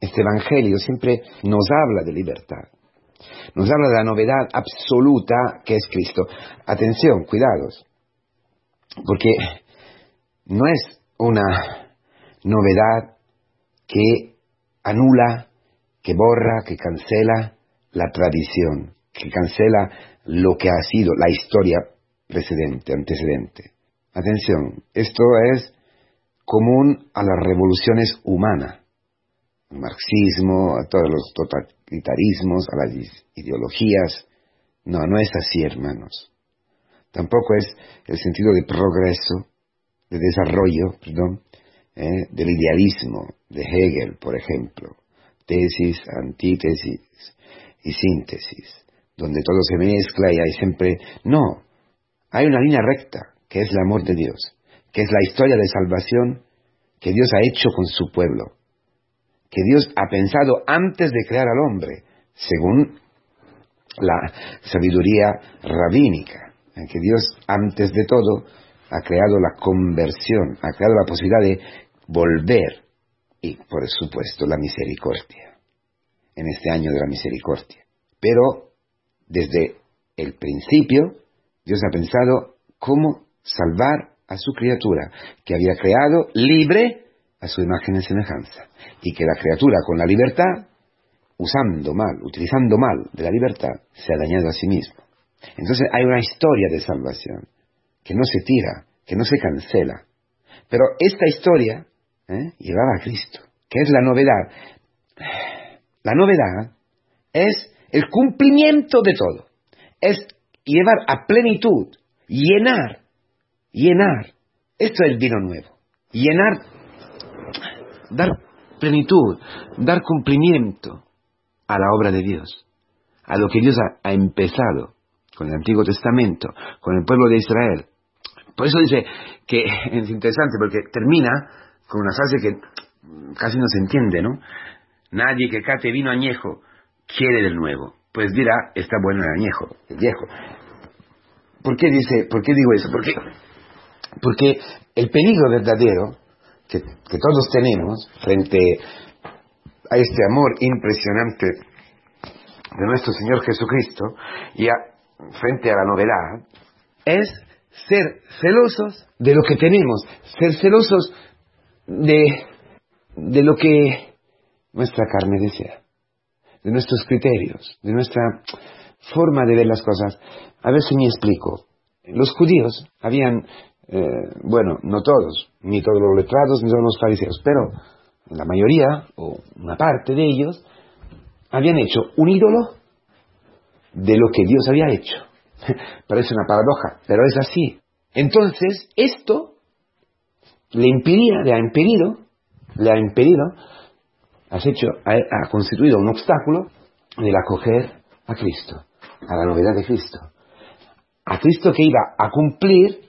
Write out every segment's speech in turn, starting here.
este Evangelio siempre nos habla de libertad. Nos habla de la novedad absoluta que es Cristo. Atención, cuidados, porque no es una novedad que anula, que borra, que cancela la tradición, que cancela lo que ha sido la historia precedente, antecedente. Atención, esto es común a las revoluciones humanas, marxismo, a todos los totalitarismos, a las ideologías. No, no es así, hermanos. Tampoco es el sentido de progreso, de desarrollo, perdón, eh, del idealismo de Hegel, por ejemplo, tesis, antítesis y síntesis, donde todo se mezcla y hay siempre... No, hay una línea recta, que es el amor de Dios, que es la historia de salvación que Dios ha hecho con su pueblo, que Dios ha pensado antes de crear al hombre, según la sabiduría rabínica, que Dios antes de todo ha creado la conversión, ha creado la posibilidad de volver y, por supuesto, la misericordia, en este año de la misericordia. Pero, desde el principio, Dios ha pensado cómo salvar a su criatura, que había creado libre a su imagen y semejanza, y que la criatura con la libertad, usando mal, utilizando mal de la libertad, se ha dañado a sí mismo. Entonces hay una historia de salvación que no se tira, que no se cancela. Pero esta historia ¿eh? llevaba a Cristo, que es la novedad. La novedad es el cumplimiento de todo, es llevar a plenitud, llenar, llenar. Esto es el vino nuevo, llenar, dar plenitud, dar cumplimiento a la obra de Dios, a lo que Dios ha empezado con el Antiguo Testamento, con el pueblo de Israel. Por eso dice que es interesante, porque termina con una frase que casi no se entiende, ¿no? Nadie que cate vino añejo quiere del nuevo. Pues dirá, está bueno el añejo, el viejo. ¿Por qué, dice, ¿Por qué digo eso? Porque, porque el peligro verdadero que, todos tenemos frente a este amor impresionante de nuestro Señor Jesucristo y a, frente a la novedad es ser celosos de lo que tenemos, ser celosos de, de lo que nuestra carne desea, de nuestros criterios, de nuestra forma de ver las cosas. A ver si me explico. Los judíos habían, eh, bueno, no todos, ni todos los letrados, ni todos los fariseos, pero la mayoría, o una parte de ellos, habían hecho un ídolo de lo que Dios había hecho. Parece una paradoja, pero es así. Entonces, esto le impedía, le ha impedido, le ha impedido, has hecho, ha, constituido un obstáculo el acoger a Cristo, a la novedad de Cristo. A Cristo que iba a cumplir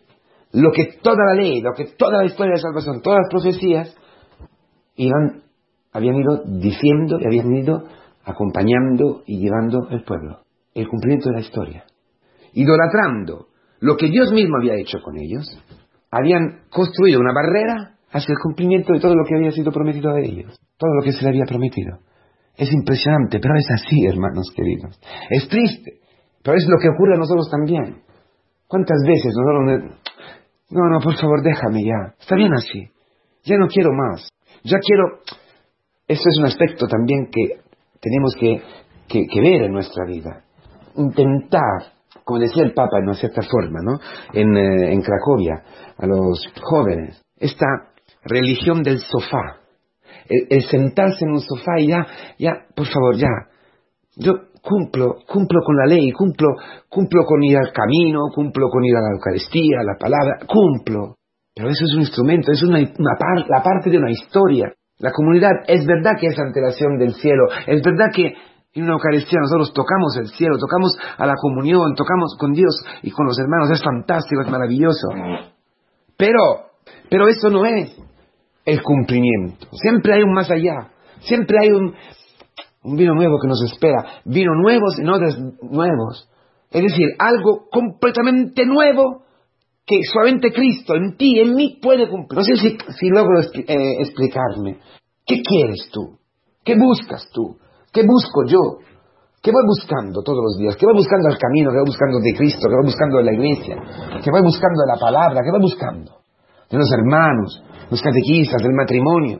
lo que toda la ley, lo que toda la historia de salvación, todas las profecías, iban, habían ido diciendo y habían ido acompañando y llevando el pueblo. El cumplimiento de la historia. Idolatrando lo que Dios mismo había hecho con ellos, habían construido una barrera hacia el cumplimiento de todo lo que había sido prometido a ellos, todo lo que se le había prometido. Es impresionante, pero es así, hermanos queridos. Es triste, pero es lo que ocurre a nosotros también. ¿Cuántas veces nosotros... No, no, por favor, déjame ya. Está bien así. Ya no quiero más. Ya quiero... Esto es un aspecto también que tenemos que, que ver en nuestra vida. Intentar como decía el Papa en una cierta forma, ¿no? En, eh, en Cracovia, a los jóvenes, esta religión del sofá, el, sentarse en un sofá y ya, ya, por favor, ya, yo cumplo, cumplo con la ley, cumplo, cumplo con ir al camino, cumplo con ir a la Eucaristía, a la palabra, cumplo. Pero eso es un instrumento, es una, la parte de una historia. La comunidad es verdad que es antelación del cielo, es verdad que en una Eucaristía nosotros tocamos el cielo, tocamos a la comunión, tocamos con Dios y con los hermanos, es fantástico, es maravilloso. Pero, pero eso no es el cumplimiento. Siempre hay un más allá, siempre hay un, un vino nuevo que nos espera, vino nuevos y no nuevos. Es decir, algo completamente nuevo que solamente Cristo en ti, en mí puede cumplir. No sé si, si logro eh, explicarme. ¿Qué quieres tú? ¿Qué buscas tú? ¿Qué busco yo? ¿Qué voy buscando todos los días? ¿Qué voy buscando al camino? ¿Qué voy buscando de Cristo? ¿Qué voy buscando de la iglesia? ¿Qué voy buscando de la palabra? ¿Qué voy buscando? De los hermanos, los catequistas, del matrimonio,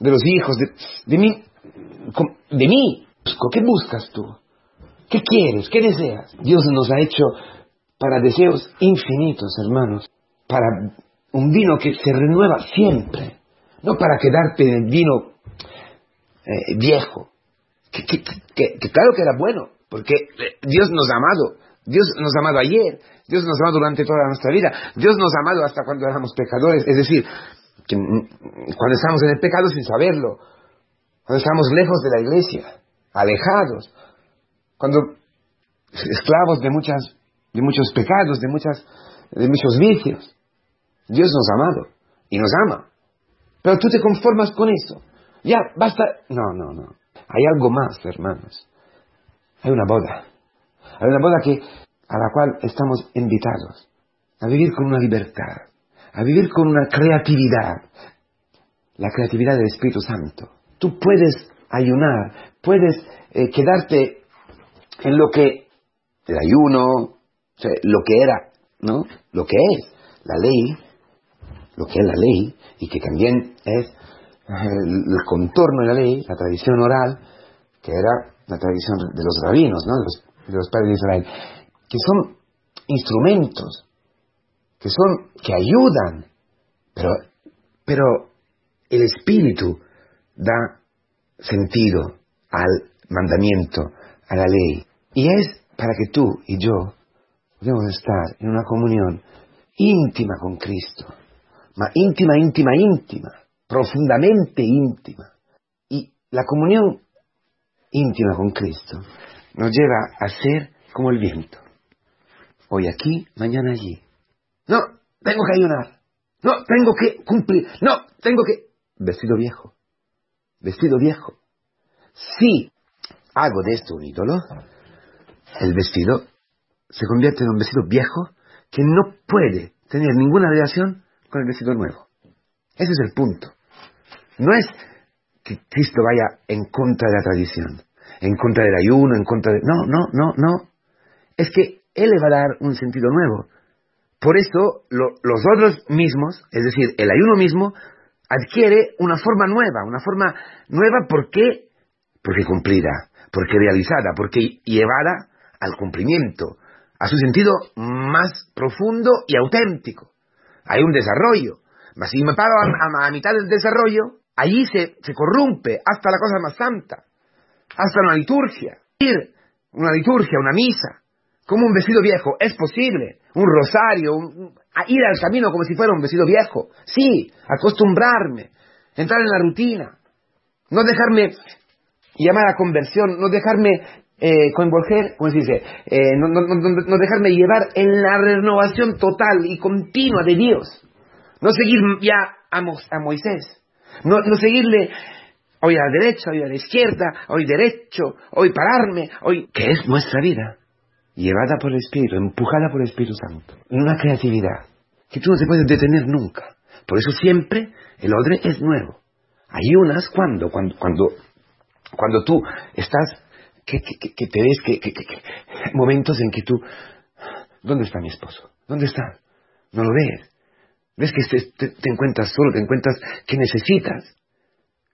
de los hijos, de, de mí. De mí. ¿Qué buscas tú? ¿Qué quieres? ¿Qué deseas? Dios nos ha hecho para deseos infinitos, hermanos. Para un vino que se renueva siempre. No para quedarte en el vino eh, viejo, que, claro que era bueno, porque Dios nos ha amado, Dios nos ha amado ayer, Dios nos ha amado durante toda nuestra vida, Dios nos ha amado hasta cuando éramos pecadores, es decir, cuando estamos en el pecado sin saberlo, cuando estamos lejos de la iglesia, alejados, cuando esclavos de muchas de muchos pecados, de muchas de muchos vicios. Dios nos ha amado y nos ama. Pero tú te conformas con eso. Ya, basta. No, no, no. Hay algo más, hermanos. Hay una boda. Hay una boda que, a la cual estamos invitados a vivir con una libertad, a vivir con una creatividad, la creatividad del Espíritu Santo. Tú puedes ayunar, puedes eh, quedarte en lo que el ayuno, lo que era, ¿no? Lo que es la ley, lo que es la ley y que también es el, contorno de la ley, la tradición oral, que era la tradición de los rabinos, ¿no? de, los, padres de Israel, que son instrumentos, que son, que ayudan, pero, pero el espíritu da sentido al mandamiento, a la ley. Y es para que tú y yo podamos estar en una comunión íntima con Cristo, ma íntima, íntima, íntima, profundamente íntima. Y la comunión íntima con Cristo nos lleva a ser como el viento. Hoy aquí, mañana allí. No, tengo que ayunar. No, tengo que cumplir. No, tengo que... Vestido viejo. Vestido viejo. Si hago de esto un ídolo, el vestido se convierte en un vestido viejo que no puede tener ninguna relación con el vestido nuevo. Ese es el punto. No es que Cristo vaya en contra de la tradición, en contra del ayuno, en contra de... No, no, no, no. Es que Él va a dar un sentido nuevo. Por eso los otros mismos, es decir, el ayuno mismo, adquiere una forma nueva, una forma nueva ¿por qué? Porque cumplida, porque realizada, porque llevada al cumplimiento, a su sentido más profundo y auténtico. Hay un desarrollo. Mas si me paro a, mitad del desarrollo, allí se, se corrompe hasta la cosa más santa, hasta una liturgia. Una liturgia, una misa, como un vestido viejo, es posible. Un rosario, ir al camino como si fuera un vestido viejo. Sí, acostumbrarme, entrar en la rutina, no dejarme llamar a conversión, no dejarme eh, convolver, ¿cómo se dice? Eh, no, no, dejarme llevar en la renovación total y continua de Dios. No seguir ya a, a Moisés, no, seguirle hoy a la derecha, hoy a la izquierda, hoy derecho, hoy pararme, hoy... que es nuestra vida? Llevada por el Espíritu, empujada por el Espíritu Santo, en una creatividad que tú no te puedes detener nunca. Por eso siempre el odre es nuevo. Hay unas cuando, cuando, cuando, cuando tú estás, que, que, te ves, que, momentos en que tú, ¿dónde está mi esposo? ¿Dónde está? No lo ves. Ves que te, encuentras solo, te encuentras que necesitas.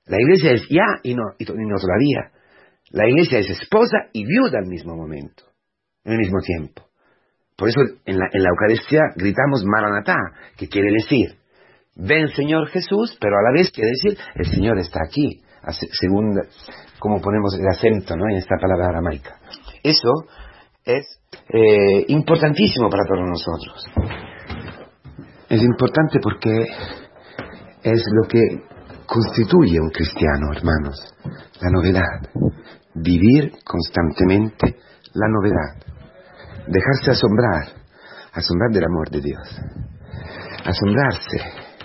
La iglesia es ya y no, y, no todavía. La iglesia es esposa y viuda al mismo momento, en el mismo tiempo. Por eso en la, en la Eucaristía gritamos Maranatá, que quiere decir, ven Señor Jesús, pero a la vez quiere decir, el Señor está aquí, según como ponemos el acento ¿no? en esta palabra aramaica. Eso es eh, importantísimo para todos nosotros. Es importante porque es lo que constituye un cristiano, hermanos, la novedad. Vivir constantemente la novedad. Dejarse asombrar, asombrar del amor de Dios. Asombrarse,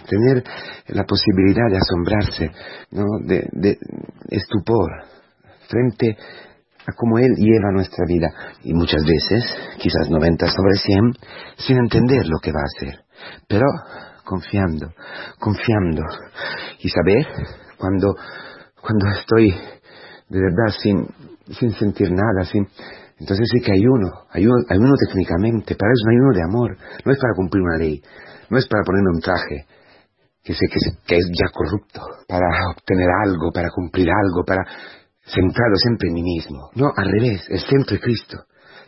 tener la posibilidad de asombrarse, ¿no? de, estupor frente a cómo Él lleva nuestra vida. Y muchas veces, quizás 90 sobre 100, sin entender lo que va a hacer pero confiando, confiando y saber cuando, cuando estoy de verdad sin, sin sentir nada, sin, entonces sí que ayuno, ayuno, ayuno técnicamente, para eso es un ayuno de amor, no es para cumplir una ley, no es para ponerme un traje que, es ya corrupto, para obtener algo, para cumplir algo, para centrado siempre en mí mismo. No, al revés, el centro es Cristo,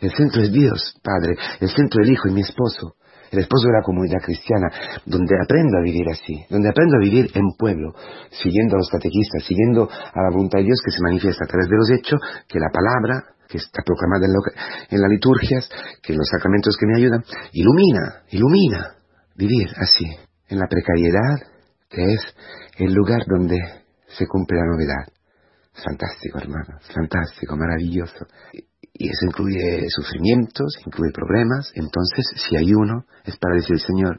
el centro es Dios, Padre, el centro el Hijo y mi esposo, el esposo de la comunidad cristiana, donde aprendo a vivir así, donde aprendo a vivir en pueblo, siguiendo a los catequistas, siguiendo a la voluntad de Dios que se manifiesta a través de los hechos, que la palabra, que está proclamada en, en las liturgias, que los sacramentos que me ayudan, ilumina, ilumina vivir así, en la precariedad, que es el lugar donde se cumple la novedad. Fantástico, hermano, fantástico, maravilloso. Y eso incluye sufrimientos, incluye problemas. Entonces, si hay uno, es para decir, Señor,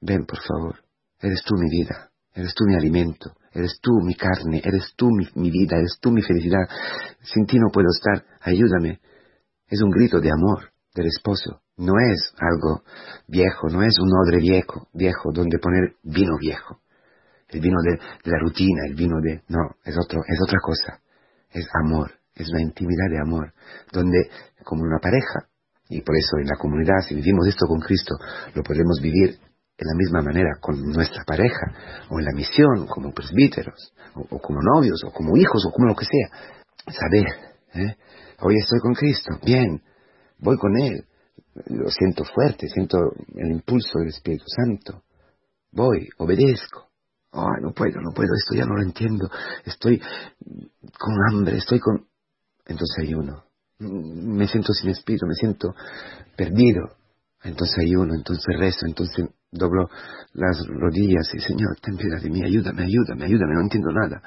ven por favor, eres tú mi vida, eres tú mi alimento, eres tú mi carne, eres tú mi, vida, eres tú mi felicidad. Sin ti no puedo estar, ayúdame. Es un grito de amor del esposo. No es algo viejo, no es un odre viejo, viejo donde poner vino viejo. El vino de, la rutina, el vino de... No, es, otro, es otra cosa. Es amor, es una intimidad de amor, donde como una pareja, y por eso en la comunidad, si vivimos esto con Cristo, lo podemos vivir de la misma manera con nuestra pareja, o en la misión, como presbíteros, o, como novios, o como hijos, o como lo que sea. Saber, ¿eh? hoy estoy con Cristo, bien, voy con Él, lo siento fuerte, siento el impulso del Espíritu Santo, voy, obedezco. Ay, no puedo, no puedo, esto ya no lo entiendo, estoy con hambre, estoy con entonces ayuno. Me siento sin espíritu, me siento perdido. Entonces ayuno, entonces rezo, entonces doblo las rodillas y Señor, ten piedad de mí, ayúdame, ayúdame, ayúdame, no entiendo nada.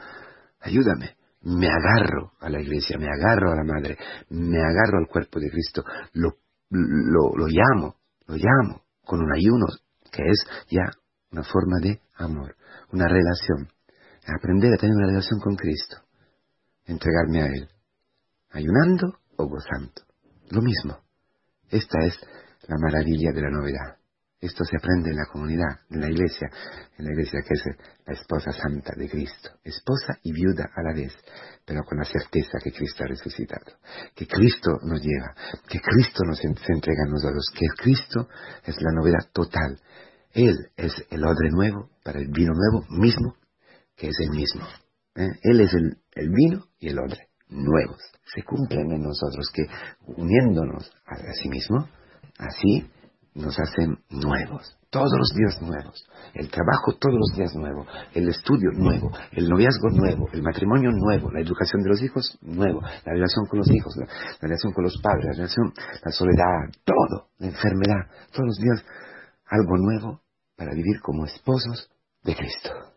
Ayúdame. Me agarro a la iglesia, me agarro a la madre, me agarro al cuerpo de Cristo, lo, lo, lo llamo, lo llamo con un ayuno que es ya una forma de amor, una relación. Aprender a tener una relación con Cristo, entregarme a Él ayunando o gozando. Lo mismo. Esta es la maravilla de la novedad. Esto se aprende en la comunidad, en la iglesia, en la iglesia que es la esposa santa de Cristo, esposa y viuda a la vez, pero con la certeza que Cristo ha resucitado, que Cristo nos lleva, que Cristo nos entrega a nosotros, que Cristo es la novedad total. Él es el odre nuevo para el vino nuevo mismo, que es el mismo. ¿eh? Él es el, el vino y el odre nuevos. Se cumplen en nosotros que uniéndonos a sí mismo, así nos hacen nuevos. Todos los días nuevos. El trabajo todos los días nuevo. El estudio nuevo. El noviazgo nuevo. El matrimonio nuevo. La educación de los hijos nuevo. La relación con los hijos. La, relación con los padres. La relación, la soledad. Todo. La enfermedad. Todos los días algo nuevo para vivir como esposos de Cristo.